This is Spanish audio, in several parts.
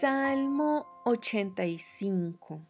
Salmo 85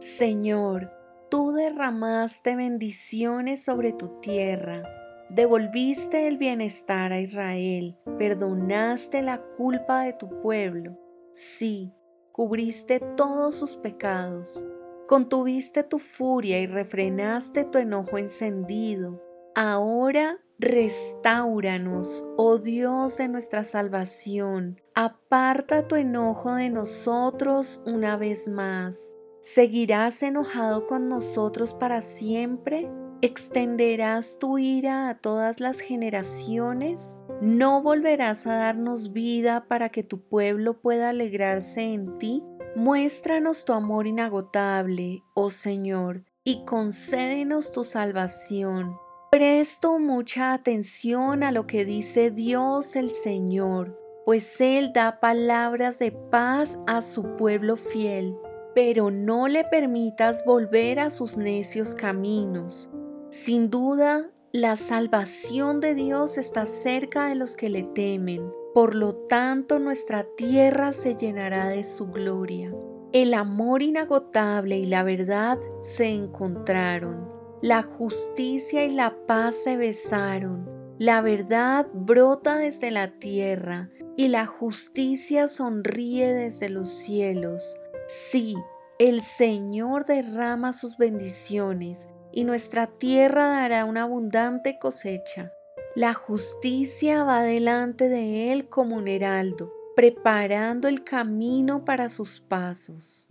Señor, tú derramaste bendiciones sobre tu tierra, devolviste el bienestar a Israel, perdonaste la culpa de tu pueblo, sí, cubriste todos sus pecados, contuviste tu furia y refrenaste tu enojo encendido. Ahora Restauranos, oh Dios de nuestra salvación, aparta tu enojo de nosotros una vez más. ¿Seguirás enojado con nosotros para siempre? ¿Extenderás tu ira a todas las generaciones? ¿No volverás a darnos vida para que tu pueblo pueda alegrarse en ti? Muéstranos tu amor inagotable, oh Señor, y concédenos tu salvación Presto mucha atención a lo que dice Dios el Señor, pues Él da palabras de paz a su pueblo fiel, pero no le permitas volver a sus necios caminos. Sin duda, la salvación de Dios está cerca de los que le temen, por lo tanto nuestra tierra se llenará de su gloria. El amor inagotable y la verdad se encontraron la justicia y la paz se besaron. La verdad brota desde la tierra y la justicia sonríe desde los cielos. Sí, el Señor derrama sus bendiciones y nuestra tierra dará una abundante cosecha. La justicia va delante de Él como un heraldo, preparando el camino para sus pasos.